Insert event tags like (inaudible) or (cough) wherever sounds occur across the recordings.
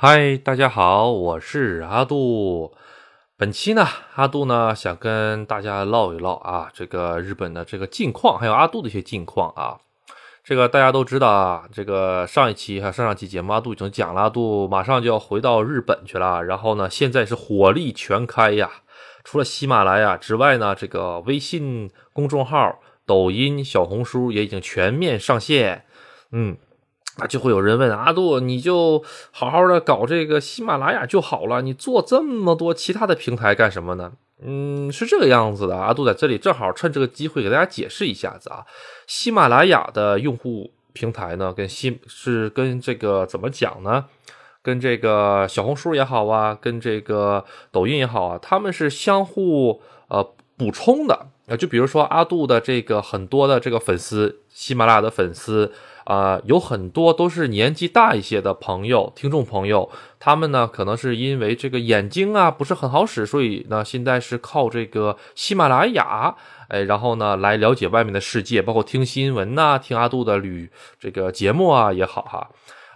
嗨，大家好，我是阿杜。本期呢，阿杜呢想跟大家唠一唠啊，这个日本的这个近况，还有阿杜的一些近况啊。这个大家都知道啊，这个上一期还上上期节目，阿杜已经讲了，阿杜马上就要回到日本去了。然后呢，现在是火力全开呀，除了喜马拉雅之外呢，这个微信公众号、抖音、小红书也已经全面上线。嗯，那就会有人问阿杜，你就好好的搞这个喜马拉雅就好了，你做这么多其他的平台干什么呢？嗯，是这个样子的。阿杜在这里正好趁这个机会给大家解释一下子啊。喜马拉雅的用户平台呢，跟喜是跟这个怎么讲呢？跟这个小红书也好啊，跟这个抖音也好啊，他们是相互呃补充的啊。就比如说阿杜的这个很多的这个粉丝，喜马拉雅的粉丝。啊，有很多都是年纪大一些的朋友、听众朋友，他们呢可能是因为这个眼睛啊不是很好使，所以呢现在是靠这个喜马拉雅，哎，然后呢来了解外面的世界，包括听新闻呐、听阿杜的旅这个节目啊也好哈。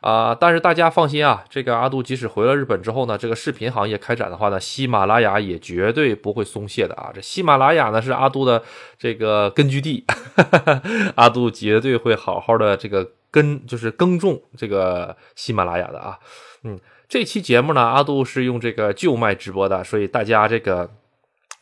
啊！但是大家放心啊，这个阿杜即使回了日本之后呢，这个视频行业开展的话呢，喜马拉雅也绝对不会松懈的啊！这喜马拉雅呢是阿杜的这个根据地，哈哈阿杜绝对会好好的这个耕，就是耕种这个喜马拉雅的啊。嗯，这期节目呢，阿杜是用这个旧麦直播的，所以大家这个。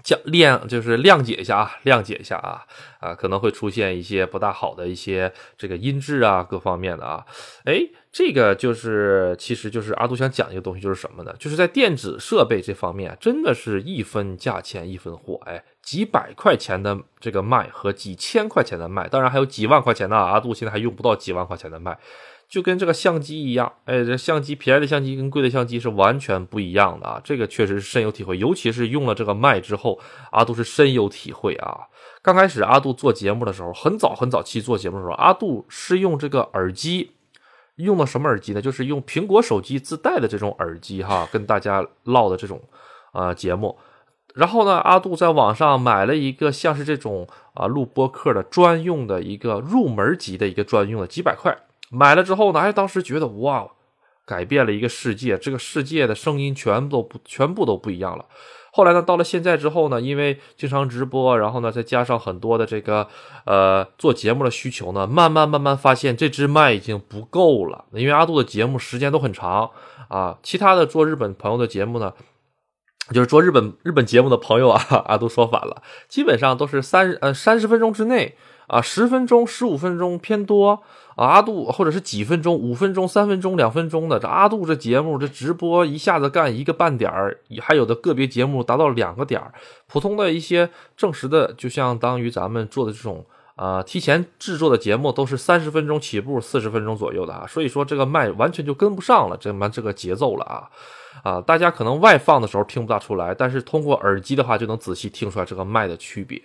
降谅就是谅解一下啊，谅解一下啊啊，可能会出现一些不大好的一些这个音质啊，各方面的啊，哎，这个就是其实就是阿杜想讲一个东西，就是什么呢？就是在电子设备这方面，真的是一分价钱一分货，哎，几百块钱的这个麦和几千块钱的麦，当然还有几万块钱的，阿杜现在还用不到几万块钱的麦。就跟这个相机一样，哎，这相机便宜的相机跟贵的相机是完全不一样的啊！这个确实是深有体会，尤其是用了这个麦之后，阿杜是深有体会啊。刚开始阿杜做节目的时候，很早很早期做节目的时候，阿杜是用这个耳机，用的什么耳机呢？就是用苹果手机自带的这种耳机哈，跟大家唠的这种啊节目。然后呢，阿杜在网上买了一个像是这种啊录播客的专用的一个入门级的一个专用的几百块。买了之后呢，哎，当时觉得哇，改变了一个世界，这个世界的声音全部都不全部都不一样了。后来呢，到了现在之后呢，因为经常直播，然后呢，再加上很多的这个呃做节目的需求呢，慢慢慢慢发现这支麦已经不够了。因为阿杜的节目时间都很长啊，其他的做日本朋友的节目呢，就是做日本日本节目的朋友啊，阿杜说反了，基本上都是三呃三十分钟之内。啊，十分钟、十五分钟偏多啊！阿杜或者是几分钟、五分钟、三分钟、两分钟的这阿杜这节目这直播一下子干一个半点儿，还有的个别节目达到两个点儿。普通的一些正式的，就相当于咱们做的这种啊提前制作的节目，都是三十分钟起步，四十分钟左右的啊。所以说这个麦完全就跟不上了，这么这个节奏了啊啊！大家可能外放的时候听不大出来，但是通过耳机的话，就能仔细听出来这个麦的区别。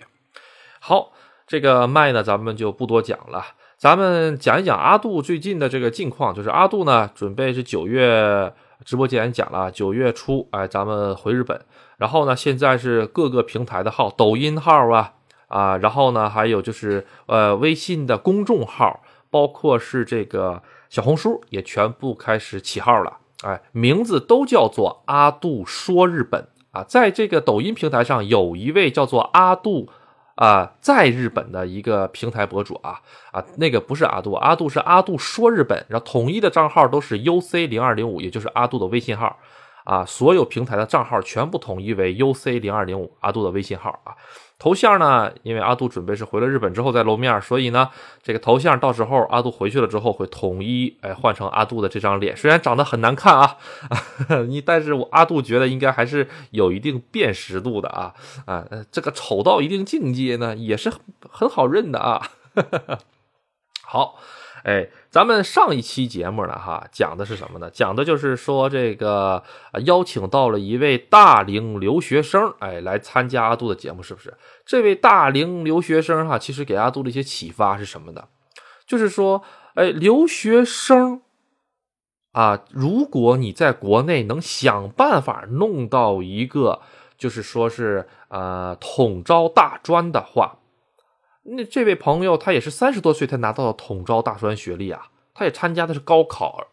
好。这个麦呢，咱们就不多讲了。咱们讲一讲阿杜最近的这个近况，就是阿杜呢，准备是九月直播间讲了，九月初，哎，咱们回日本。然后呢，现在是各个平台的号，抖音号啊，啊，然后呢，还有就是呃，微信的公众号，包括是这个小红书，也全部开始起号了。哎，名字都叫做阿杜说日本啊。在这个抖音平台上，有一位叫做阿杜。啊，在日本的一个平台博主啊啊，那个不是阿杜，阿杜是阿杜说日本，然后统一的账号都是 UC 零二零五，也就是阿杜的微信号啊，所有平台的账号全部统一为 UC 零二零五，阿杜的微信号啊。头像呢？因为阿杜准备是回了日本之后再露面，所以呢，这个头像到时候阿杜回去了之后会统一哎换成阿杜的这张脸，虽然长得很难看啊，(laughs) 你但是我阿杜觉得应该还是有一定辨识度的啊啊，这个丑到一定境界呢也是很好认的啊。(laughs) 好，哎。咱们上一期节目呢，哈，讲的是什么呢？讲的就是说这个邀请到了一位大龄留学生，哎，来参加阿杜的节目，是不是？这位大龄留学生哈，其实给阿杜的一些启发是什么的？就是说，哎，留学生啊，如果你在国内能想办法弄到一个，就是说是呃统招大专的话。那这位朋友他也是三十多岁才拿到了统招大专学历啊，他也参加的是高考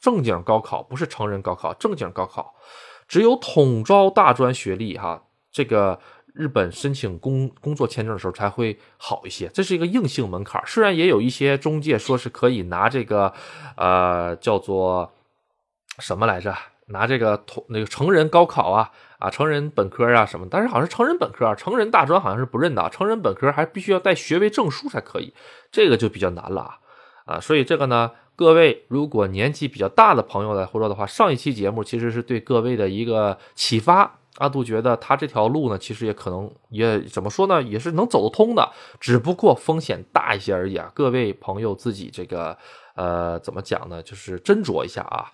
正经高考不是成人高考，正经高考只有统招大专学历哈，这个日本申请工工作签证的时候才会好一些，这是一个硬性门槛。虽然也有一些中介说是可以拿这个，呃，叫做什么来着？拿这个同那个成人高考啊啊，成人本科啊什么，但是好像是成人本科啊，成人大专好像是不认的，成人本科还必须要带学位证书才可以，这个就比较难了啊啊，所以这个呢，各位如果年纪比较大的朋友来说的话，上一期节目其实是对各位的一个启发。阿杜觉得他这条路呢，其实也可能也怎么说呢，也是能走得通的，只不过风险大一些而已啊。各位朋友自己这个呃怎么讲呢？就是斟酌一下啊，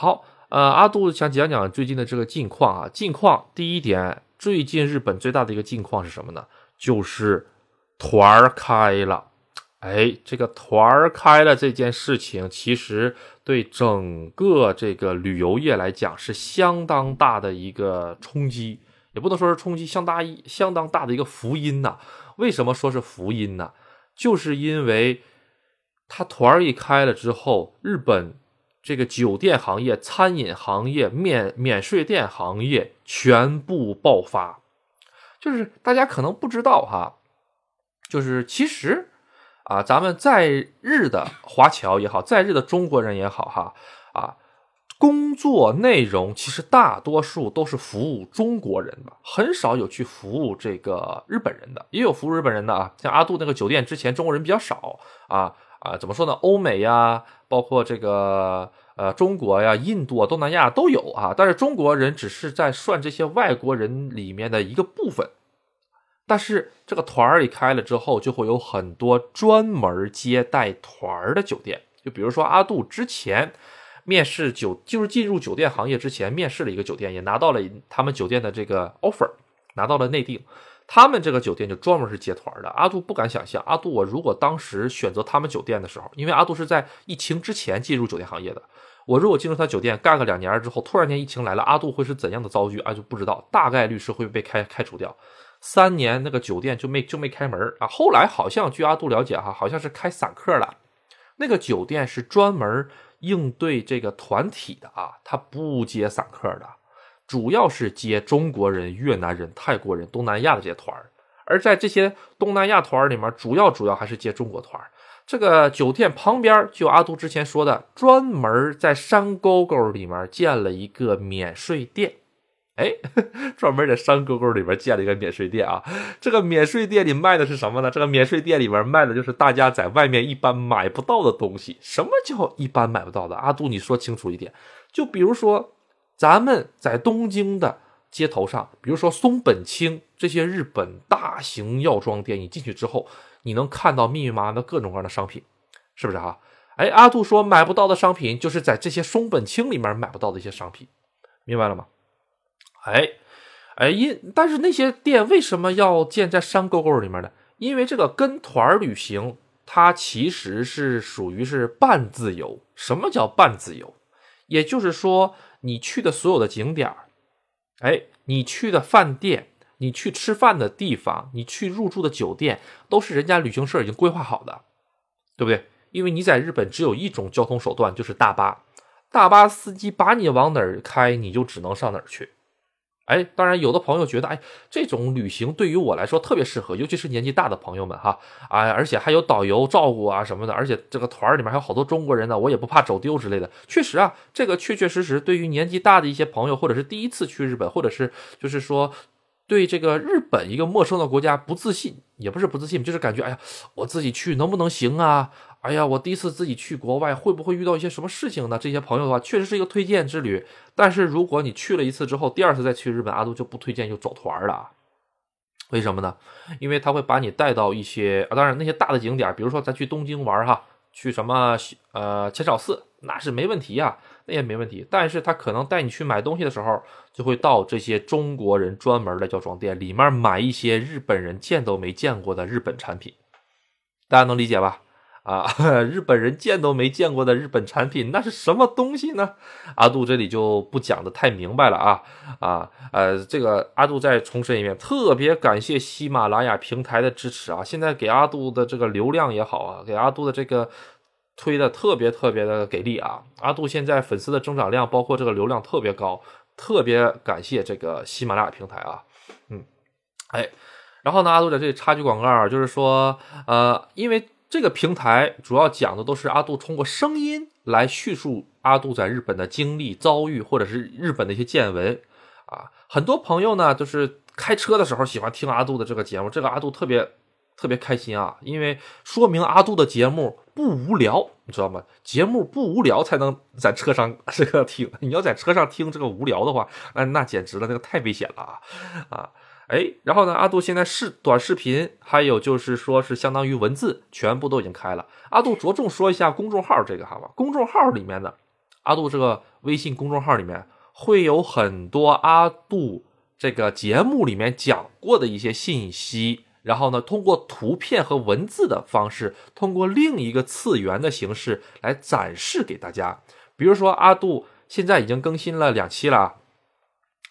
好，呃，阿杜想讲讲最近的这个近况啊。近况第一点，最近日本最大的一个近况是什么呢？就是团儿开了。哎，这个团儿开了这件事情，其实对整个这个旅游业来讲是相当大的一个冲击，也不能说是冲击，相当一相当大的一个福音呐。为什么说是福音呢？就是因为它团儿一开了之后，日本。这个酒店行业、餐饮行业、免免税店行业全部爆发，就是大家可能不知道哈，就是其实啊，咱们在日的华侨也好，在日的中国人也好哈啊，工作内容其实大多数都是服务中国人的，很少有去服务这个日本人的，也有服务日本人的啊，像阿杜那个酒店之前中国人比较少啊。啊，怎么说呢？欧美呀，包括这个呃中国呀、印度啊、东南亚都有啊。但是中国人只是在算这些外国人里面的一个部分。但是这个团儿一开了之后，就会有很多专门接待团儿的酒店。就比如说阿杜之前面试酒，就是进入酒店行业之前面试了一个酒店，也拿到了他们酒店的这个 offer，拿到了内定。他们这个酒店就专门是接团的。阿杜不敢想象，阿杜我如果当时选择他们酒店的时候，因为阿杜是在疫情之前进入酒店行业的，我如果进入他酒店干个两年之后，突然间疫情来了，阿杜会是怎样的遭遇？阿杜不知道，大概率是会被开开除掉。三年那个酒店就没就没开门啊。后来好像据阿杜了解哈，好像是开散客了。那个酒店是专门应对这个团体的啊，他不接散客的。主要是接中国人、越南人、泰国人、东南亚的这些团儿，而在这些东南亚团儿里面，主要主要还是接中国团儿。这个酒店旁边就阿杜之前说的，专门在山沟沟里面建了一个免税店。哎，(laughs) 专门在山沟沟里面建了一个免税店啊！这个免税店里卖的是什么呢？这个免税店里面卖的就是大家在外面一般买不到的东西。什么叫一般买不到的？阿杜，你说清楚一点。就比如说。咱们在东京的街头上，比如说松本清这些日本大型药妆店，你进去之后，你能看到密密麻麻的各种各样的商品，是不是啊？哎，阿杜说买不到的商品，就是在这些松本清里面买不到的一些商品，明白了吗？哎，哎，因但是那些店为什么要建在山沟沟里面呢？因为这个跟团旅行，它其实是属于是半自由。什么叫半自由？也就是说。你去的所有的景点儿，哎，你去的饭店，你去吃饭的地方，你去入住的酒店，都是人家旅行社已经规划好的，对不对？因为你在日本只有一种交通手段，就是大巴，大巴司机把你往哪儿开，你就只能上哪儿去。哎，当然，有的朋友觉得，哎，这种旅行对于我来说特别适合，尤其是年纪大的朋友们哈，啊，而且还有导游照顾啊什么的，而且这个团儿里面还有好多中国人呢，我也不怕走丢之类的。确实啊，这个确确实实对于年纪大的一些朋友，或者是第一次去日本，或者是就是说对这个日本一个陌生的国家不自信，也不是不自信，就是感觉，哎呀，我自己去能不能行啊？哎呀，我第一次自己去国外，会不会遇到一些什么事情呢？这些朋友的话，确实是一个推荐之旅。但是如果你去了一次之后，第二次再去日本，阿杜就不推荐就走团了。为什么呢？因为他会把你带到一些啊，当然那些大的景点，比如说咱去东京玩哈，去什么呃浅草寺，那是没问题呀，那也没问题。但是他可能带你去买东西的时候，就会到这些中国人专门的药妆店里面买一些日本人见都没见过的日本产品，大家能理解吧？啊，(laughs) 日本人见都没见过的日本产品，那是什么东西呢？阿杜这里就不讲的太明白了啊啊呃，这个阿杜再重申一遍，特别感谢喜马拉雅平台的支持啊！现在给阿杜的这个流量也好啊，给阿杜的这个推的特别特别的给力啊！阿杜现在粉丝的增长量，包括这个流量特别高，特别感谢这个喜马拉雅平台啊，嗯，哎，然后呢，阿杜在这里插句广告，就是说，呃，因为这个平台主要讲的都是阿杜通过声音来叙述阿杜在日本的经历、遭遇，或者是日本的一些见闻啊。很多朋友呢，就是开车的时候喜欢听阿杜的这个节目，这个阿杜特别。特别开心啊，因为说明阿杜的节目不无聊，你知道吗？节目不无聊才能在车上这个听。你要在车上听这个无聊的话，那那简直了，那个太危险了啊啊！哎，然后呢，阿杜现在视短视频，还有就是说是相当于文字，全部都已经开了。阿杜着重说一下公众号这个好吧？公众号里面的阿杜这个微信公众号里面会有很多阿杜这个节目里面讲过的一些信息。然后呢，通过图片和文字的方式，通过另一个次元的形式来展示给大家。比如说，阿杜现在已经更新了两期了，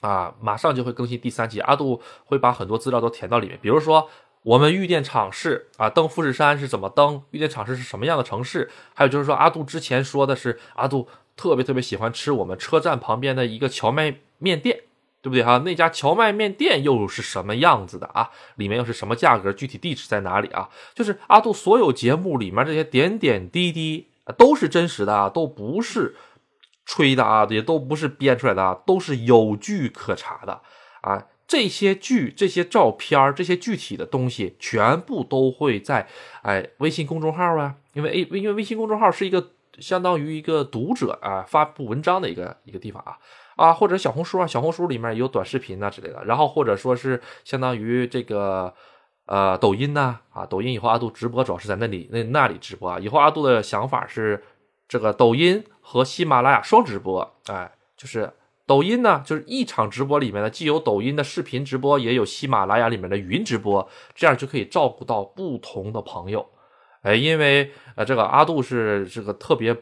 啊，马上就会更新第三期。阿杜会把很多资料都填到里面，比如说我们玉电场市啊，登富士山是怎么登？玉电场市是什么样的城市？还有就是说，阿杜之前说的是，阿杜特别特别喜欢吃我们车站旁边的一个荞麦面店。对不对哈？那家荞麦面店又是什么样子的啊？里面又是什么价格？具体地址在哪里啊？就是阿杜所有节目里面这些点点滴滴都是真实的啊，都不是吹的啊，也都不是编出来的啊，都是有据可查的啊。这些剧、这些照片、这些具体的东西，全部都会在哎微信公众号啊，因为 A 因为微信公众号是一个相当于一个读者啊发布文章的一个一个地方啊。啊，或者小红书啊，小红书里面有短视频呐之类的，然后或者说是相当于这个呃抖音呐啊，抖音以后阿杜直播主要是在那里那那里直播啊，以后阿杜的想法是这个抖音和喜马拉雅双直播，哎，就是抖音呢就是一场直播里面呢既有抖音的视频直播，也有喜马拉雅里面的语音直播，这样就可以照顾到不同的朋友，哎，因为呃这个阿杜是这个特别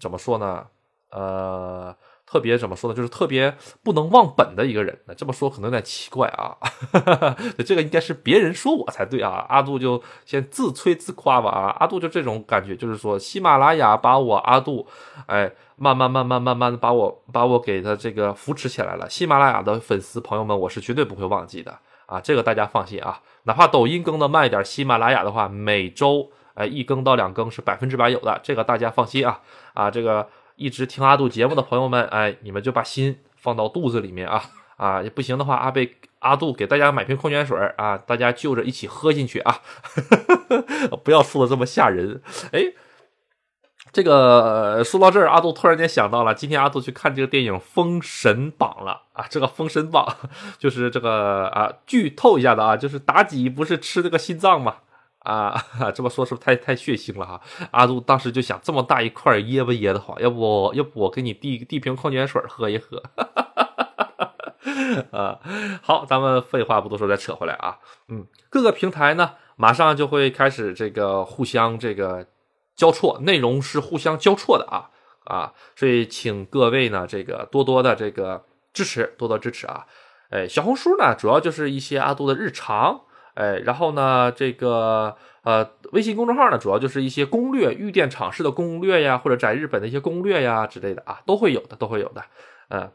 怎么说呢，呃。特别怎么说呢？就是特别不能忘本的一个人。那这么说可能有点奇怪啊，哈哈哈这个应该是别人说我才对啊。阿杜就先自吹自夸吧啊。阿杜就这种感觉，就是说喜马拉雅把我阿杜，哎，慢慢慢慢慢慢的把我把我给他这个扶持起来了。喜马拉雅的粉丝朋友们，我是绝对不会忘记的啊，这个大家放心啊。哪怕抖音更的慢一点，喜马拉雅的话每周哎一更到两更是百分之百有的，这个大家放心啊啊这个。一直听阿杜节目的朋友们，哎，你们就把心放到肚子里面啊啊！不行的话，阿贝阿杜给大家买瓶矿泉水啊，大家就着一起喝进去啊，呵 (laughs) 呵不要说的这么吓人。哎，这个说到这儿，阿杜突然间想到了，今天阿杜去看这个电影《封神榜》了啊！这个《封神榜》就是这个啊，剧透一下的啊，就是妲己不是吃这个心脏吗？啊，(laughs) 这么说是不是太太血腥了哈？阿杜当时就想，这么大一块噎不噎得慌？要不要不我给你递递瓶矿泉水喝一喝？(laughs) 啊，好，咱们废话不多说，再扯回来啊。嗯，各个平台呢，马上就会开始这个互相这个交错，内容是互相交错的啊啊，所以请各位呢这个多多的这个支持，多多支持啊。哎，小红书呢，主要就是一些阿杜的日常。哎，然后呢，这个呃，微信公众号呢，主要就是一些攻略，预电厂市的攻略呀，或者在日本的一些攻略呀之类的啊，都会有的，都会有的。嗯，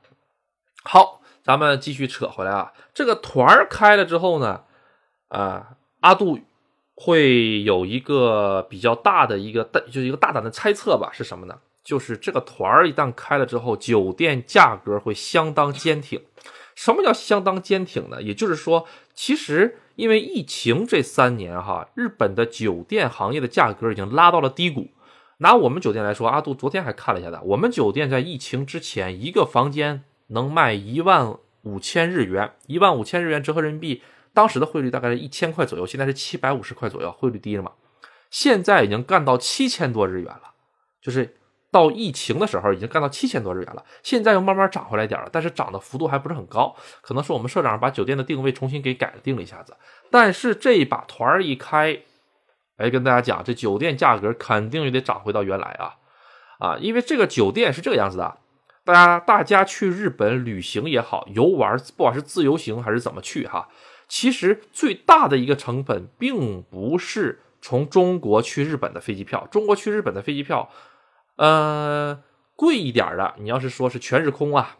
好，咱们继续扯回来啊，这个团儿开了之后呢，啊，阿杜会有一个比较大的一个大，就是一个大胆的猜测吧，是什么呢？就是这个团儿一旦开了之后，酒店价格会相当坚挺。什么叫相当坚挺呢？也就是说，其实。因为疫情这三年哈，日本的酒店行业的价格已经拉到了低谷。拿我们酒店来说，阿杜昨天还看了一下的，我们酒店在疫情之前一个房间能卖一万五千日元，一万五千日元折合人民币，当时的汇率大概是一千块左右，现在是七百五十块左右，汇率低了嘛？现在已经干到七千多日元了，就是。到疫情的时候已经干到七千多日元了，现在又慢慢涨回来点了，但是涨的幅度还不是很高，可能是我们社长把酒店的定位重新给改定了一下子。但是这一把团儿一开，哎，跟大家讲，这酒店价格肯定也得涨回到原来啊啊！因为这个酒店是这个样子的，大家大家去日本旅行也好，游玩，不管是自由行还是怎么去哈，其实最大的一个成本并不是从中国去日本的飞机票，中国去日本的飞机票，呃，贵一点的，你要是说是全日空啊，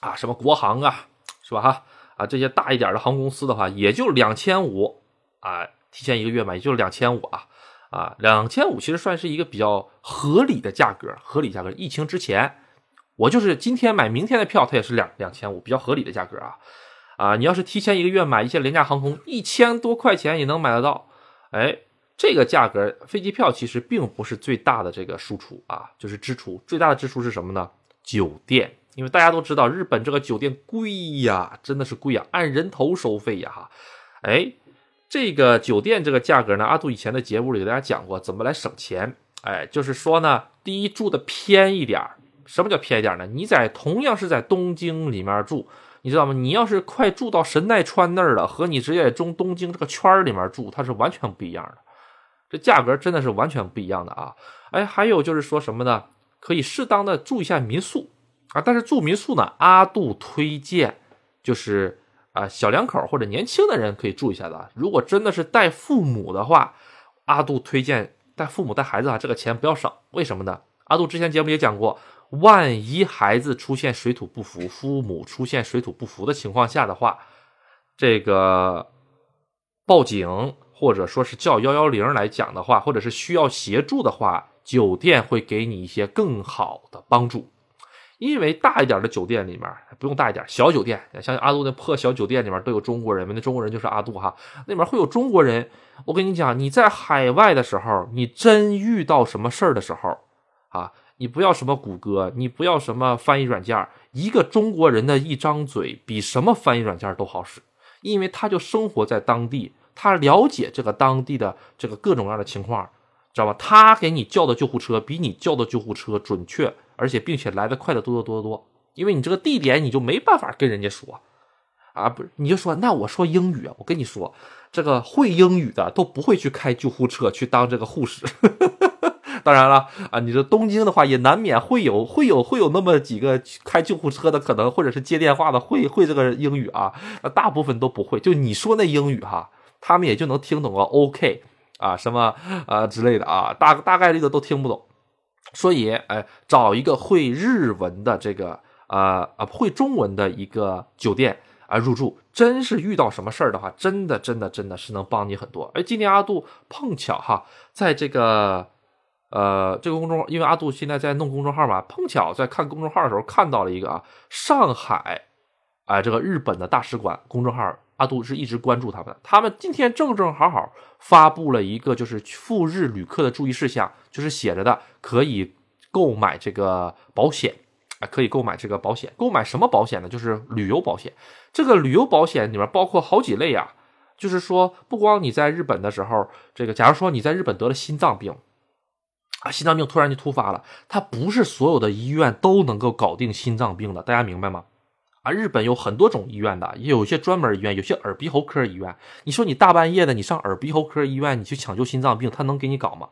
啊，什么国航啊，是吧哈？啊，这些大一点的航空公司的话，也就两千五啊，提前一个月买，也就两千五啊，啊，两千五其实算是一个比较合理的价格，合理价格。疫情之前，我就是今天买明天的票，它也是两两千五，比较合理的价格啊。啊，你要是提前一个月买一些廉价航空，一千多块钱也能买得到。哎，这个价格飞机票其实并不是最大的这个输出啊，就是支出最大的支出是什么呢？酒店，因为大家都知道日本这个酒店贵呀，真的是贵呀，按人头收费呀哈。哎，这个酒店这个价格呢，阿杜以前的节目里给大家讲过怎么来省钱。哎，就是说呢，第一住的偏一点什么叫偏一点呢？你在同样是在东京里面住。你知道吗？你要是快住到神奈川那儿了，和你直接中东京这个圈里面住，它是完全不一样的，这价格真的是完全不一样的啊！哎，还有就是说什么呢？可以适当的住一下民宿啊，但是住民宿呢，阿杜推荐就是啊，小两口或者年轻的人可以住一下的。如果真的是带父母的话，阿杜推荐带父母带孩子啊，这个钱不要省。为什么呢？阿杜之前节目也讲过。万一孩子出现水土不服，父母出现水土不服的情况下的话，这个报警或者说是叫幺幺零来讲的话，或者是需要协助的话，酒店会给你一些更好的帮助。因为大一点的酒店里面不用大一点，小酒店像阿杜那破小酒店里面都有中国人，那中国人就是阿杜哈，那里面会有中国人。我跟你讲，你在海外的时候，你真遇到什么事儿的时候啊。你不要什么谷歌，你不要什么翻译软件，一个中国人的一张嘴比什么翻译软件都好使，因为他就生活在当地，他了解这个当地的这个各种各样的情况，知道吧？他给你叫的救护车比你叫的救护车准确，而且并且来的快的多得多得多，因为你这个地点你就没办法跟人家说，啊，不是，你就说那我说英语，我跟你说，这个会英语的都不会去开救护车去当这个护士。(laughs) 当然了啊，你说东京的话，也难免会有会有会有那么几个开救护车的可能，或者是接电话的会会这个英语啊，大部分都不会。就你说那英语哈，他们也就能听懂个 OK 啊什么啊之类的啊，大大概率的都听不懂。所以哎，找一个会日文的这个啊啊会中文的一个酒店啊入住，真是遇到什么事儿的话，真的真的真的是能帮你很多。哎，今天阿杜碰巧哈，在这个。呃，这个公众号，因为阿杜现在在弄公众号嘛，碰巧在看公众号的时候看到了一个啊，上海，哎，这个日本的大使馆公众号，阿杜是一直关注他们的，他们今天正正好好发布了一个就是赴日旅客的注意事项，就是写着的可以购买这个保险，啊，可以购买这个保险，购买什么保险呢？就是旅游保险，这个旅游保险里面包括好几类啊，就是说不光你在日本的时候，这个假如说你在日本得了心脏病。啊，心脏病突然就突发了，它不是所有的医院都能够搞定心脏病的，大家明白吗？日本有很多种医院的，也有些专门医院，有些耳鼻喉科医院。你说你大半夜的，你上耳鼻喉科医院，你去抢救心脏病，他能给你搞吗？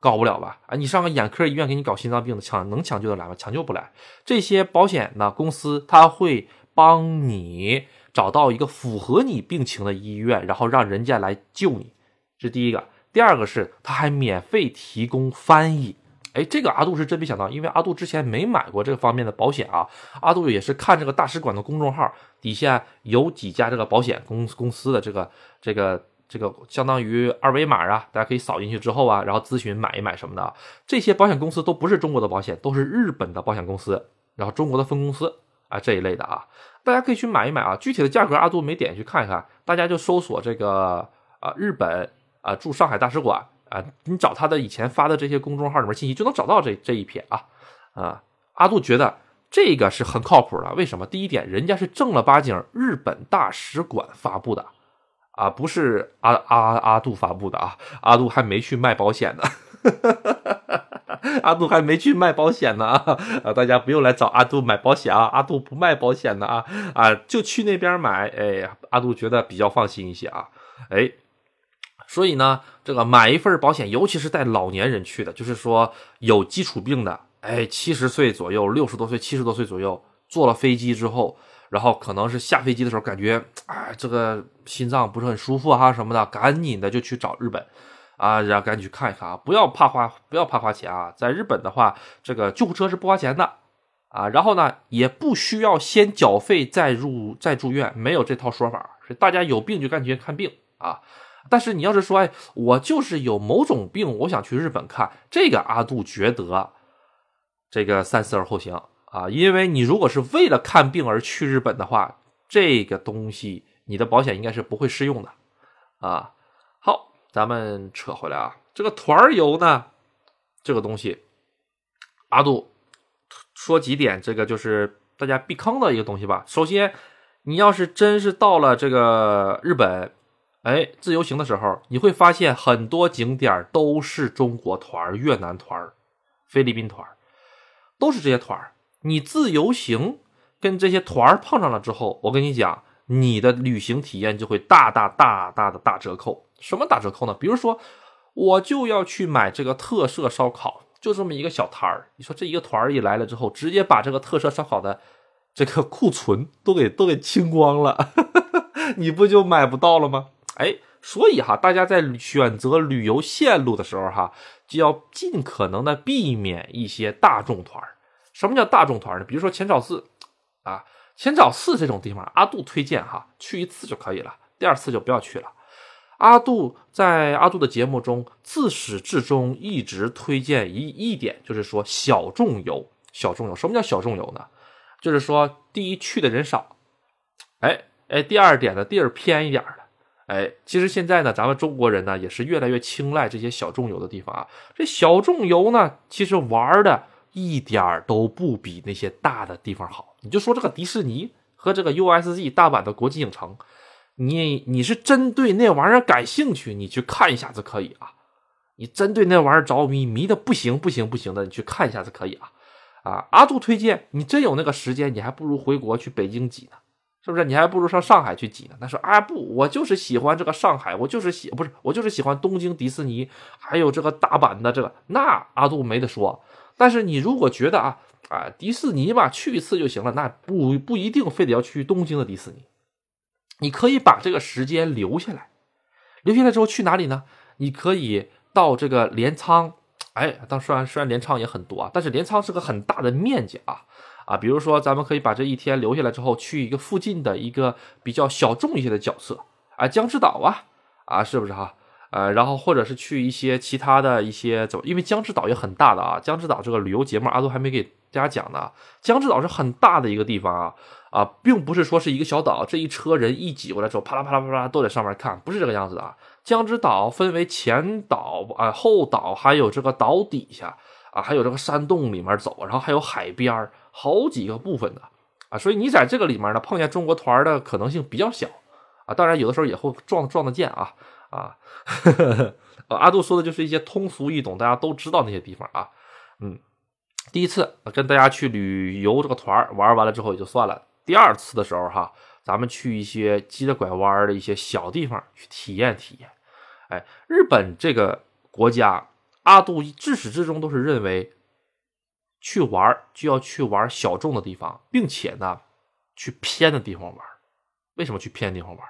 搞不了吧？啊，你上个眼科医院给你搞心脏病的，抢能抢救得来吗？抢救不来。这些保险呢，公司他会帮你找到一个符合你病情的医院，然后让人家来救你，这是第一个。第二个是，他还免费提供翻译，哎，这个阿杜是真没想到，因为阿杜之前没买过这个方面的保险啊。阿杜也是看这个大使馆的公众号底下有几家这个保险公公司的这个这个这个相当于二维码啊，大家可以扫进去之后啊，然后咨询买一买什么的。这些保险公司都不是中国的保险，都是日本的保险公司，然后中国的分公司啊这一类的啊，大家可以去买一买啊。具体的价格阿杜没点去看一看，大家就搜索这个啊日本。啊，驻上海大使馆啊，你找他的以前发的这些公众号里面信息，就能找到这这一篇啊啊。阿杜觉得这个是很靠谱的，为什么？第一点，人家是正儿八经日本大使馆发布的啊，不是阿阿阿杜发布的啊。阿杜还没去卖保险呢，阿杜还没去卖保险呢啊啊！大家不用来找阿杜买保险啊，阿杜不卖保险的啊啊，就去那边买，哎，阿杜觉得比较放心一些啊，哎。所以呢，这个买一份保险，尤其是带老年人去的，就是说有基础病的，哎，七十岁左右、六十多岁、七十多岁左右，坐了飞机之后，然后可能是下飞机的时候感觉，哎，这个心脏不是很舒服哈什么的，赶紧的就去找日本，啊，然后赶紧去看一看啊，不要怕花，不要怕花钱啊。在日本的话，这个救护车是不花钱的啊，然后呢，也不需要先缴费再入再住院，没有这套说法，所以大家有病就赶紧去看病啊。但是你要是说，哎，我就是有某种病，我想去日本看，这个阿杜觉得这个三思而后行啊，因为你如果是为了看病而去日本的话，这个东西你的保险应该是不会适用的啊。好，咱们扯回来啊，这个团游呢，这个东西，阿杜说几点，这个就是大家避坑的一个东西吧。首先，你要是真是到了这个日本。哎，自由行的时候，你会发现很多景点都是中国团、越南团、菲律宾团，都是这些团。你自由行跟这些团碰上了之后，我跟你讲，你的旅行体验就会大大大大的打折扣。什么打折扣呢？比如说，我就要去买这个特色烧烤，就这么一个小摊儿。你说这一个团一来了之后，直接把这个特色烧烤的这个库存都给都给清光了，(laughs) 你不就买不到了吗？哎，所以哈，大家在选择旅游线路的时候哈，就要尽可能的避免一些大众团什么叫大众团呢？比如说浅草寺啊，浅草寺这种地方，阿杜推荐哈，去一次就可以了，第二次就不要去了。阿杜在阿杜的节目中自始至终一直推荐一一点，就是说小众游。小众游，什么叫小众游呢？就是说，第一去的人少，哎哎，第二点呢，地儿偏一点的。哎，其实现在呢，咱们中国人呢也是越来越青睐这些小众游的地方啊。这小众游呢，其实玩的一点都不比那些大的地方好。你就说这个迪士尼和这个 USG 大阪的国际影城，你你是针对那玩意儿感兴趣，你去看一下子可以啊。你针对那玩意儿着迷，迷的不行不行不行的，你去看一下子可以啊。啊，阿杜推荐你真有那个时间，你还不如回国去北京挤呢。是不是你还不如上上海去挤呢？他说啊不，我就是喜欢这个上海，我就是喜不是我就是喜欢东京迪士尼，还有这个大阪的这个，那阿杜没得说。但是你如果觉得啊啊迪士尼吧去一次就行了，那不不一定非得要去东京的迪士尼，你可以把这个时间留下来，留下来之后去哪里呢？你可以到这个镰仓，哎，当虽然虽然镰仓也很多啊，但是镰仓是个很大的面积啊。啊，比如说，咱们可以把这一天留下来之后，去一个附近的一个比较小众一些的角色，啊，江之岛啊，啊，是不是哈？呃，然后或者是去一些其他的一些走，因为江之岛也很大的啊。江之岛这个旅游节目，阿杜还没给大家讲呢。江之岛是很大的一个地方啊，啊，并不是说是一个小岛，这一车人一挤过来之后，啪啦啪啦啪啦都在上面看，不是这个样子的啊。江之岛分为前岛啊、后岛，还有这个岛底下啊，还有这个山洞里面走，然后还有海边儿。好几个部分的。啊，所以你在这个里面呢碰见中国团的可能性比较小。啊，当然有的时候也会撞撞得见啊 (laughs) 啊，阿杜说的就是一些通俗易懂，大家都知道那些地方啊，嗯，第一次跟大家去旅游这个团玩完了之后也就算了，第二次的时候哈，咱们去一些急着拐弯的一些小地方去体验体验，哎，日本这个国家，阿杜自始至终都是认为。去玩就要去玩小众的地方，并且呢，去偏的地方玩。为什么去偏的地方玩？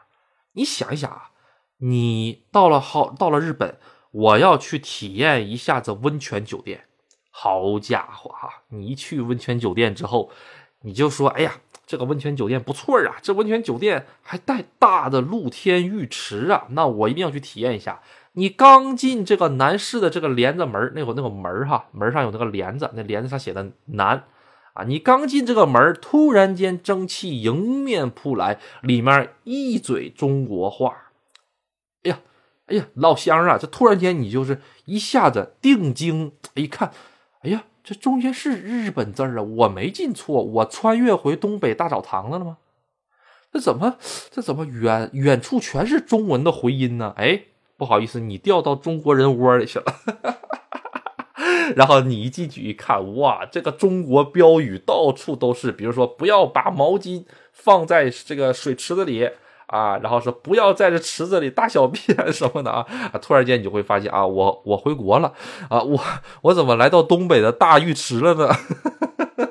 你想一想啊，你到了好到了日本，我要去体验一下子温泉酒店。好家伙哈，你一去温泉酒店之后，你就说：“哎呀，这个温泉酒店不错啊，这温泉酒店还带大的露天浴池啊，那我一定要去体验一下。”你刚进这个南市的这个帘子门那会那个门哈，门上有那个帘子，那帘子上写的“南”啊。你刚进这个门突然间蒸汽迎面扑来，里面一嘴中国话。哎呀，哎呀，老乡啊，这突然间你就是一下子定睛一看，哎呀，这中间是日本字啊，我没进错，我穿越回东北大澡堂子了吗？这怎么，这怎么远远处全是中文的回音呢？哎。不好意思，你掉到中国人窝里去了。(laughs) 然后你一进去一看，哇，这个中国标语到处都是，比如说不要把毛巾放在这个水池子里啊，然后说不要在这池子里大小便 (laughs) 什么的啊。突然间你就会发现啊，我我回国了啊，我我怎么来到东北的大浴池了呢？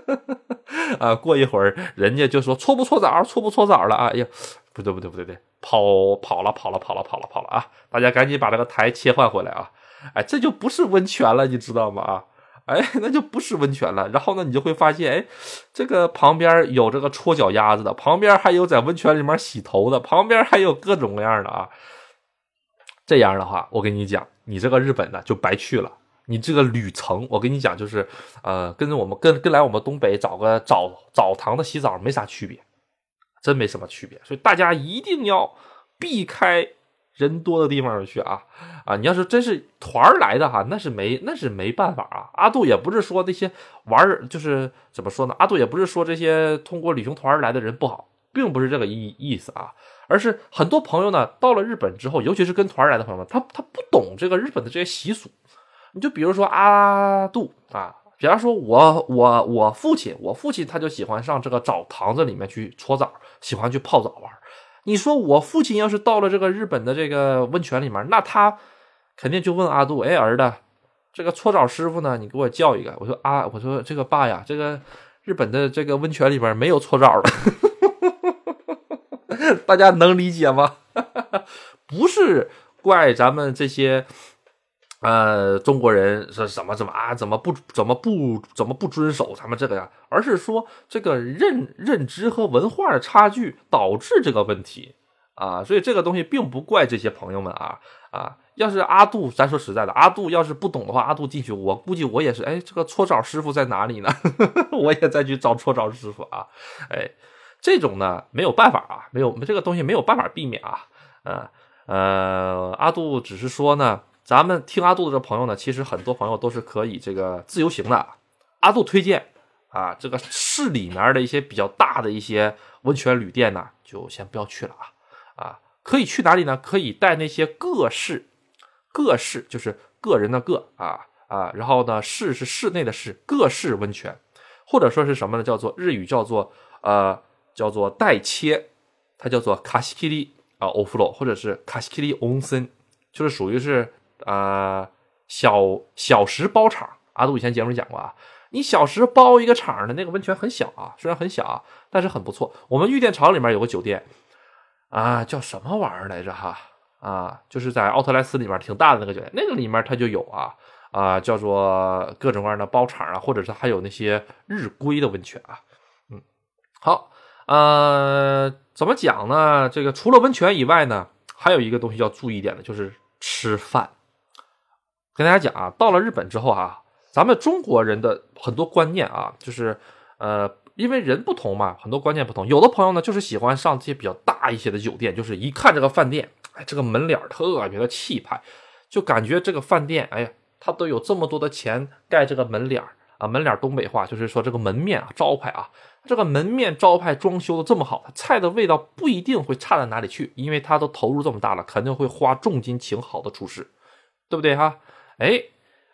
(laughs) 啊，过一会儿人家就说搓不搓澡，搓不搓澡了啊？哎呀，不对不对不对对，跑跑了跑了跑了跑了跑了啊！大家赶紧把这个台切换回来啊！哎，这就不是温泉了，你知道吗？啊，哎，那就不是温泉了。然后呢，你就会发现，哎，这个旁边有这个搓脚丫子的，旁边还有在温泉里面洗头的，旁边还有各种各样的啊。这样的话，我跟你讲，你这个日本呢就白去了。你这个旅程，我跟你讲，就是呃，跟着我们跟跟来我们东北找个澡澡堂的洗澡没啥区别，真没什么区别。所以大家一定要避开人多的地方去啊啊！你要是真是团儿来的哈，那是没那是没办法啊。阿杜也不是说那些玩儿就是怎么说呢？阿杜也不是说这些通过旅行团来的人不好，并不是这个意意思啊。而是很多朋友呢，到了日本之后，尤其是跟团来的朋友们，他他不懂这个日本的这些习俗。你就比如说阿杜啊，比方说我我我父亲，我父亲他就喜欢上这个澡堂子里面去搓澡，喜欢去泡澡玩。你说我父亲要是到了这个日本的这个温泉里面，那他肯定就问阿杜：“哎，儿子，这个搓澡师傅呢？你给我叫一个。”我说：“啊，我说这个爸呀，这个日本的这个温泉里边没有搓澡的。” (laughs) 大家能理解吗？(laughs) 不是怪咱们这些呃中国人是怎么怎么啊，怎么不怎么不怎么不遵守咱们这个呀？而是说这个认认知和文化的差距导致这个问题啊。所以这个东西并不怪这些朋友们啊啊！要是阿杜，咱说实在的，阿杜要是不懂的话，阿杜进去，我估计我也是，哎，这个搓澡师傅在哪里呢？(laughs) 我也再去找搓澡师傅啊，哎。这种呢没有办法啊，没有这个东西没有办法避免啊，呃呃，阿杜只是说呢，咱们听阿杜的这朋友呢，其实很多朋友都是可以这个自由行的。阿杜推荐啊，这个市里面的一些比较大的一些温泉旅店呢，就先不要去了啊啊，可以去哪里呢？可以带那些各式各式，就是个人的个啊啊，然后呢，室是室内的室，各式温泉，或者说是什么呢？叫做日语叫做呃。叫做代切，它叫做卡西基里啊欧弗洛，或者是卡西基里温森，就是属于是啊小小时包场。阿杜以前节目讲过啊，你小时包一个场的那个温泉很小啊，虽然很小啊，但是很不错。我们玉电厂里面有个酒店啊，叫什么玩意儿来着哈啊，就是在奥特莱斯里面挺大的那个酒店，那个里面它就有啊啊，叫做各种各样的包场啊，或者是还有那些日归的温泉啊，嗯，好。呃，怎么讲呢？这个除了温泉以外呢，还有一个东西要注意一点的，就是吃饭。跟大家讲啊，到了日本之后啊，咱们中国人的很多观念啊，就是呃，因为人不同嘛，很多观念不同。有的朋友呢，就是喜欢上这些比较大一些的酒店，就是一看这个饭店，哎，这个门脸特别的气派，就感觉这个饭店，哎呀，他都有这么多的钱盖这个门脸啊，门脸东北话就是说这个门面啊，招牌啊。这个门面招牌装修的这么好，菜的味道不一定会差在哪里去，因为他都投入这么大了，肯定会花重金请好的厨师，对不对哈？哎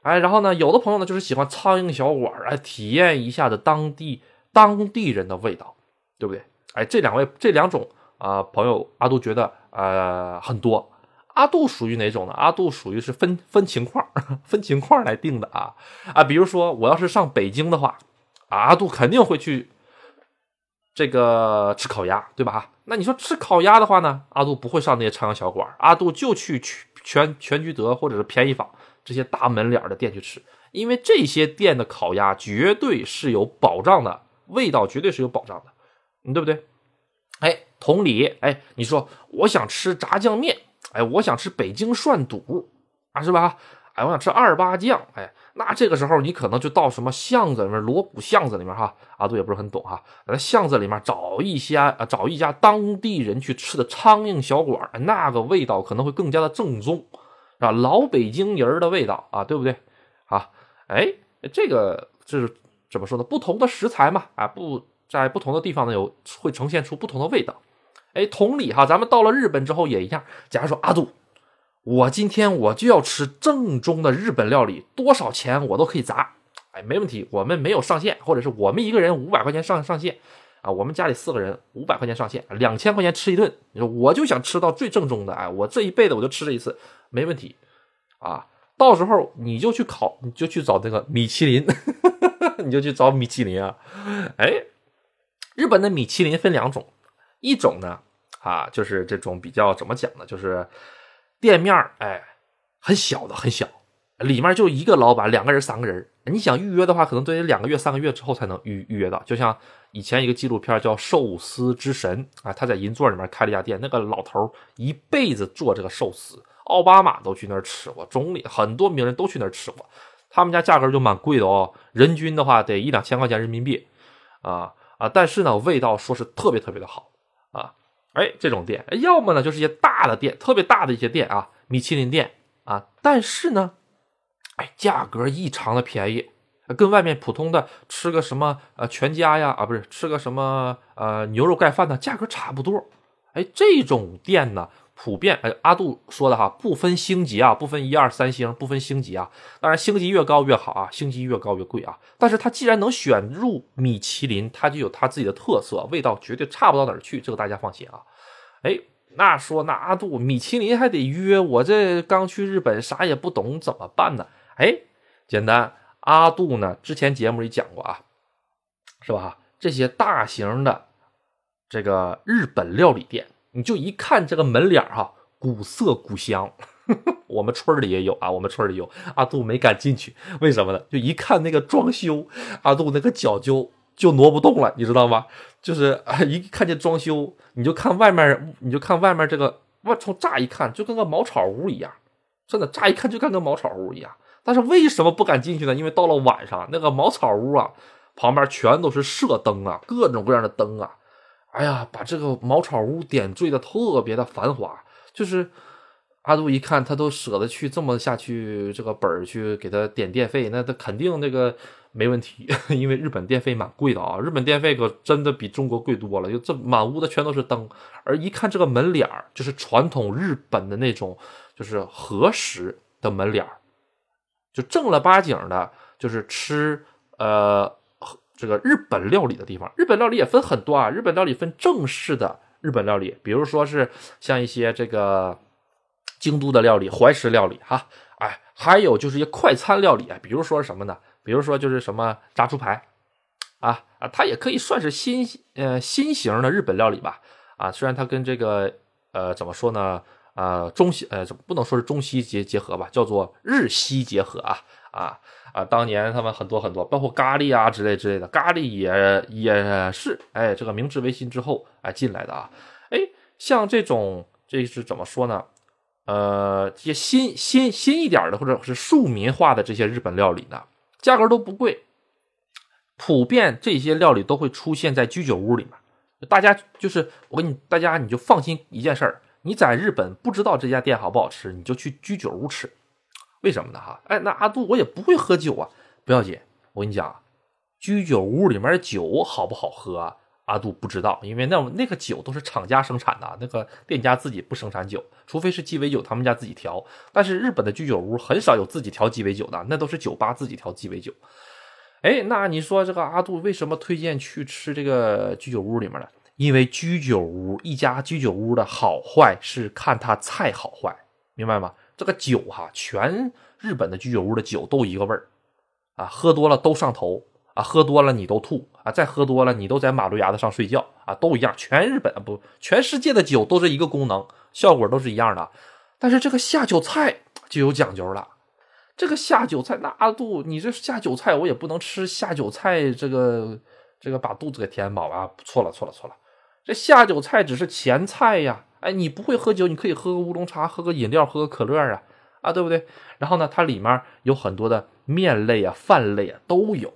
哎，然后呢，有的朋友呢就是喜欢苍蝇小馆儿，哎，体验一下子当地当地人的味道，对不对？哎，这两位这两种啊朋友，阿杜觉得呃很多。阿杜属于哪种呢？阿杜属于是分分情况 (laughs) 分情况来定的啊啊，比如说我要是上北京的话，阿杜肯定会去。这个吃烤鸭，对吧？那你说吃烤鸭的话呢？阿杜不会上那些苍蝇小馆，阿杜就去全全聚德或者是便宜坊这些大门脸的店去吃，因为这些店的烤鸭绝对是有保障的，味道绝对是有保障的，你对不对？哎，同理，哎，你说我想吃炸酱面，哎，我想吃北京涮肚啊，是吧？哎，我想吃二八酱，哎。那这个时候，你可能就到什么巷子里面，锣鼓巷子里面哈，阿杜也不是很懂哈，在巷子里面找一些啊，找一家当地人去吃的苍蝇小馆那个味道可能会更加的正宗，啊，老北京人的味道啊，对不对？啊，哎，这个这是怎么说呢？不同的食材嘛，啊，不在不同的地方呢，有会呈现出不同的味道。哎，同理哈，咱们到了日本之后也一样。假如说阿杜。我今天我就要吃正宗的日本料理，多少钱我都可以砸，哎，没问题，我们没有上限，或者是我们一个人五百块钱上上限，啊，我们家里四个人五百块钱上限，两千块钱吃一顿，你说我就想吃到最正宗的，哎，我这一辈子我就吃这一次，没问题，啊，到时候你就去考，你就去找那个米其林，(laughs) 你就去找米其林啊，哎，日本的米其林分两种，一种呢。啊，就是这种比较怎么讲呢？就是店面儿哎很小的很小，里面就一个老板，两个人三个人。你想预约的话，可能得两个月三个月之后才能预预约到。就像以前一个纪录片叫《寿司之神》啊，他在银座里面开了一家店，那个老头一辈子做这个寿司，奥巴马都去那儿吃过，总理很多名人都去那儿吃过。他们家价格就蛮贵的哦，人均的话得一两千块钱人民币啊啊！但是呢，味道说是特别特别的好啊。哎，这种店，要么呢就是一些大的店，特别大的一些店啊，米其林店啊。但是呢，哎，价格异常的便宜，跟外面普通的吃个什么呃全家呀啊，不是吃个什么呃牛肉盖饭呢，价格差不多。哎，这种店呢。普遍，哎，阿杜说的哈，不分星级啊，不分一二三星，不分星级啊。当然，星级越高越好啊，星级越高越贵啊。但是它既然能选入米其林，它就有它自己的特色，味道绝对差不到哪儿去，这个大家放心啊。哎，那说那阿杜，米其林还得约我，这刚去日本，啥也不懂，怎么办呢？哎，简单，阿杜呢，之前节目里讲过啊，是吧？这些大型的这个日本料理店。你就一看这个门脸哈，古色古香。(laughs) 我们村里也有啊，我们村里有。阿杜没敢进去，为什么呢？就一看那个装修，阿杜那个脚就就挪不动了，你知道吗？就是 (laughs) 一看见装修，你就看外面，你就看外面这个，我从乍一看就跟个茅草屋一样，真的乍一看就跟个茅草屋一样。但是为什么不敢进去呢？因为到了晚上，那个茅草屋啊，旁边全都是射灯啊，各种各样的灯啊。哎呀，把这个茅草屋点缀的特别的繁华，就是阿杜一看，他都舍得去这么下去，这个本儿去给他点电费，那他肯定那个没问题，(laughs) 因为日本电费蛮贵的啊，日本电费可真的比中国贵多了，就这满屋的全都是灯，而一看这个门脸儿，就是传统日本的那种，就是和食的门脸儿，就正儿八经的，就是吃呃。这个日本料理的地方，日本料理也分很多啊。日本料理分正式的日本料理，比如说是像一些这个京都的料理、怀石料理，哈，哎，还有就是一些快餐料理啊，比如说什么呢？比如说就是什么炸猪排，啊啊，它也可以算是新呃新型的日本料理吧。啊，虽然它跟这个呃怎么说呢？呃，中西呃不能说是中西结结合吧，叫做日西结合啊啊。啊，当年他们很多很多，包括咖喱啊之类之类的，咖喱也也是，哎，这个明治维新之后哎进来的啊，哎，像这种这是怎么说呢？呃，这些新新新一点的或者是庶民化的这些日本料理呢，价格都不贵，普遍这些料理都会出现在居酒屋里面，大家就是我跟你大家你就放心一件事儿，你在日本不知道这家店好不好吃，你就去居酒屋吃。为什么呢？哈，哎，那阿杜我也不会喝酒啊，不要紧，我跟你讲，居酒屋里面的酒好不好喝，阿杜不知道，因为那那个酒都是厂家生产的，那个店家自己不生产酒，除非是鸡尾酒，他们家自己调。但是日本的居酒屋很少有自己调鸡尾酒的，那都是酒吧自己调鸡尾酒。哎，那你说这个阿杜为什么推荐去吃这个居酒屋里面的？因为居酒屋一家居酒屋的好坏是看它菜好坏，明白吗？这个酒哈，全日本的居酒屋的酒都一个味儿，啊，喝多了都上头啊，喝多了你都吐啊，再喝多了你都在马路牙子上睡觉啊，都一样。全日本不，全世界的酒都是一个功能，效果都是一样的。但是这个下酒菜就有讲究了。这个下酒菜，那阿杜，你这下酒菜我也不能吃下酒菜，这个这个把肚子给填饱啊。错了错了错了，这下酒菜只是前菜呀。哎，你不会喝酒，你可以喝个乌龙茶，喝个饮料，喝个可乐啊，啊，对不对？然后呢，它里面有很多的面类啊、饭类啊都有。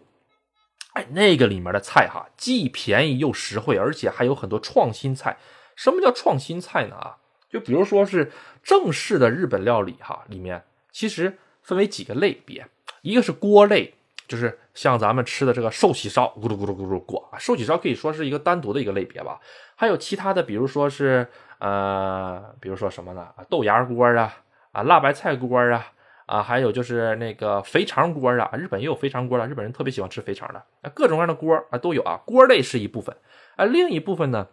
哎，那个里面的菜哈，既便宜又实惠，而且还有很多创新菜。什么叫创新菜呢？啊，就比如说是正式的日本料理哈，里面其实分为几个类别，一个是锅类。就是像咱们吃的这个寿喜烧，咕噜咕噜咕噜过啊，寿喜烧可以说是一个单独的一个类别吧。还有其他的，比如说是呃，比如说什么呢？豆芽锅啊，啊，辣白菜锅啊，啊，还有就是那个肥肠锅啊。日本也有肥肠锅了，日本人特别喜欢吃肥肠的，各种各样的锅啊都有啊。锅类是一部分啊，另一部分呢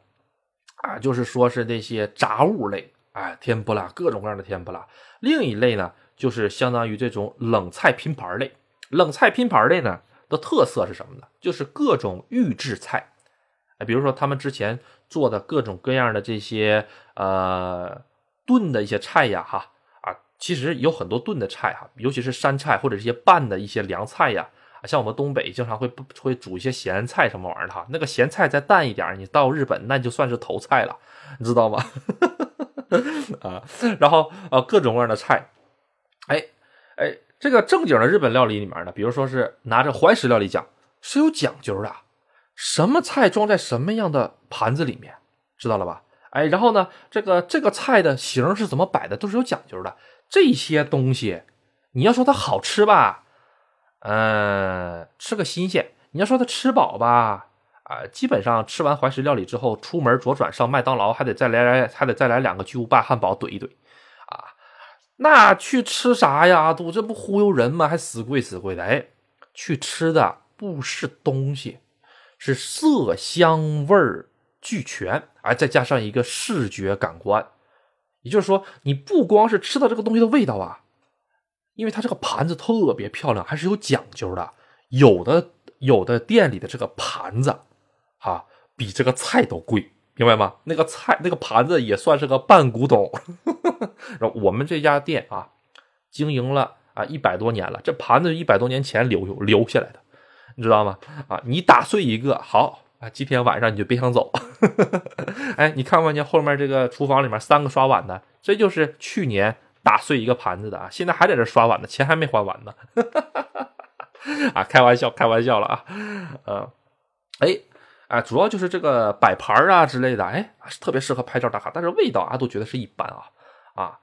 啊，就是说是那些杂物类啊，天不辣，各种各样的天不辣。另一类呢，就是相当于这种冷菜拼盘类。冷菜拼盘类呢的特色是什么呢？就是各种预制菜，哎，比如说他们之前做的各种各样的这些呃炖的一些菜呀，哈啊，其实有很多炖的菜哈，尤其是山菜或者一些拌的一些凉菜呀，像我们东北经常会会煮一些咸菜什么玩意儿的哈，那个咸菜再淡一点，你到日本那就算是头菜了，你知道吗？(laughs) 啊，然后呃各种各样的菜，哎哎，这个正经的日本料理里面呢，比如说是拿着怀石料理讲，是有讲究的。什么菜装在什么样的盘子里面，知道了吧？哎，然后呢，这个这个菜的形是怎么摆的，都是有讲究的。这些东西，你要说它好吃吧，嗯，吃个新鲜；你要说它吃饱吧，啊，基本上吃完怀石料理之后，出门左转上麦当劳，还得再来来，还得再来两个巨无霸汉堡怼一怼，那去吃啥呀？都这不忽悠人吗？还死贵死贵的，哎，去吃的不是东西。是色香味俱全，哎，再加上一个视觉感官，也就是说，你不光是吃到这个东西的味道啊，因为它这个盘子特别漂亮，还是有讲究的。有的有的店里的这个盘子，啊，比这个菜都贵，明白吗？那个菜那个盘子也算是个半古董。(laughs) 我们这家店啊，经营了啊一百多年了，这盘子一百多年前留留下来的。你知道吗？啊，你打碎一个好啊，今天晚上你就别想走。(laughs) 哎，你看没见后面这个厨房里面三个刷碗的，这就是去年打碎一个盘子的啊，现在还在这刷碗呢，钱还没还完呢。(laughs) 啊，开玩笑，开玩笑了啊。呃，哎，啊，主要就是这个摆盘啊之类的，哎，特别适合拍照打卡，但是味道阿杜觉得是一般啊啊。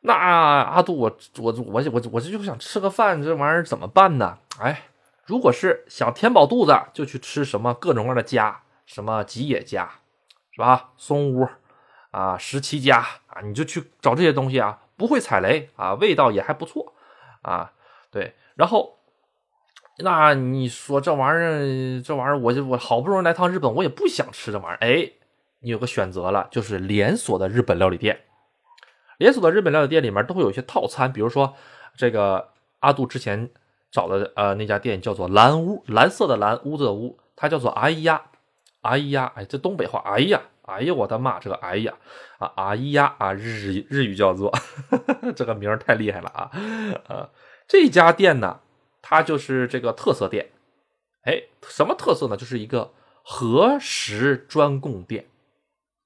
那阿杜，我我我我我就想吃个饭，这玩意儿怎么办呢？哎。如果是想填饱肚子，就去吃什么各种各样的家，什么吉野家，是吧？松屋啊，十七家啊，你就去找这些东西啊，不会踩雷啊，味道也还不错啊。对，然后那你说这玩意儿，这玩意儿，我就我好不容易来趟日本，我也不想吃这玩意儿。哎，你有个选择了，就是连锁的日本料理店。连锁的日本料理店里面都会有一些套餐，比如说这个阿杜之前。找的呃那家店叫做蓝屋，蓝色的蓝屋子的屋，它叫做哎呀，哎呀，哎这东北话，哎呀，哎呀我的妈，这个哎呀啊哎呀啊日日语叫做 (laughs) 这个名儿太厉害了啊啊这家店呢，它就是这个特色店，哎什么特色呢？就是一个和食专供店，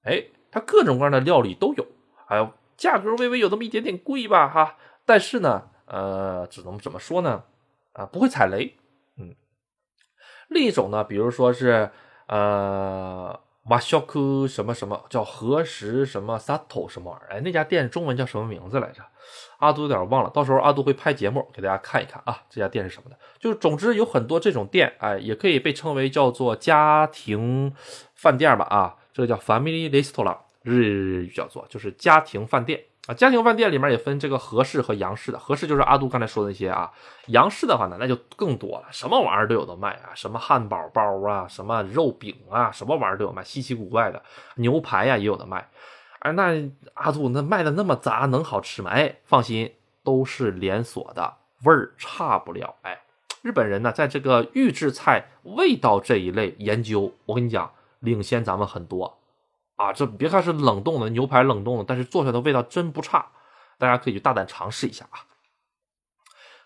哎它各种各样的料理都有，哎价格微微有那么一点点贵吧哈，但是呢呃只能怎么说呢？啊，不会踩雷，嗯。另一种呢，比如说是呃，瓦肖克什么什么叫何时什么萨托什么玩意儿？哎，那家店中文叫什么名字来着？阿杜有点忘了，到时候阿杜会拍节目给大家看一看啊，这家店是什么的？就是总之有很多这种店，哎，也可以被称为叫做家庭饭店吧？啊，这个叫 family restaurant，日语叫做就是家庭饭店。啊，家庭饭店里面也分这个和式和洋式的。和式就是阿杜刚才说的那些啊，洋式的话呢，那就更多了，什么玩意儿都有的卖啊，什么汉堡包啊，什么肉饼啊，什么玩意儿都有卖，稀奇古怪的牛排呀也有的卖。哎，那阿杜那卖的那么杂，能好吃吗？哎，放心，都是连锁的，味儿差不了。哎，日本人呢，在这个预制菜味道这一类研究，我跟你讲，领先咱们很多。啊，这别看是冷冻的牛排，冷冻的，但是做出来的味道真不差，大家可以去大胆尝试一下啊。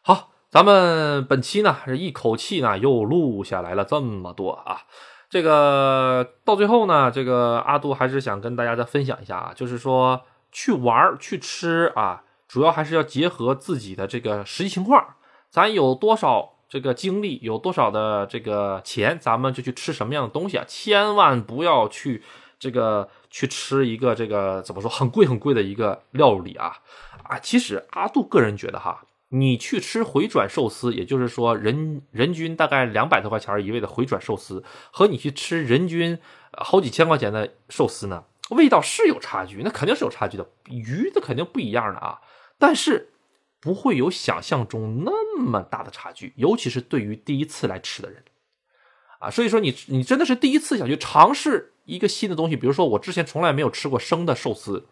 好，咱们本期呢是一口气呢又录下来了这么多啊。这个到最后呢，这个阿杜还是想跟大家再分享一下啊，就是说去玩去吃啊，主要还是要结合自己的这个实际情况，咱有多少这个精力，有多少的这个钱，咱们就去吃什么样的东西啊，千万不要去。这个去吃一个这个怎么说很贵很贵的一个料理啊啊！其实阿杜个人觉得哈，你去吃回转寿司，也就是说人人均大概两百多块钱一位的回转寿司，和你去吃人均好几千块钱的寿司呢，味道是有差距，那肯定是有差距的，鱼的肯定不一样的啊，但是不会有想象中那么大的差距，尤其是对于第一次来吃的人啊，所以说你你真的是第一次想去尝试。一个新的东西，比如说我之前从来没有吃过生的寿司，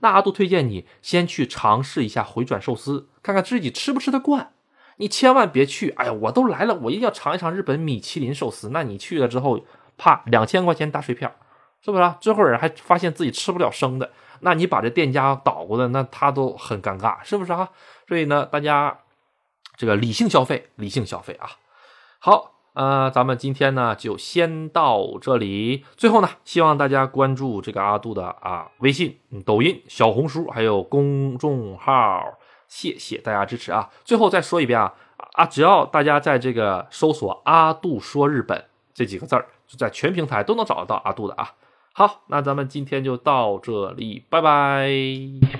那阿杜推荐你先去尝试一下回转寿司，看看自己吃不吃得惯。你千万别去，哎呀，我都来了，我一定要尝一尝日本米其林寿司。那你去了之后，啪两千块钱打水漂，是不是？最后人还发现自己吃不了生的，那你把这店家倒过来，那他都很尴尬，是不是啊？所以呢，大家这个理性消费，理性消费啊。好。呃，咱们今天呢就先到这里。最后呢，希望大家关注这个阿杜的啊微信、抖音、小红书还有公众号，谢谢大家支持啊！最后再说一遍啊啊，只要大家在这个搜索“阿杜说日本”这几个字儿，就在全平台都能找得到阿杜的啊。好，那咱们今天就到这里，拜拜。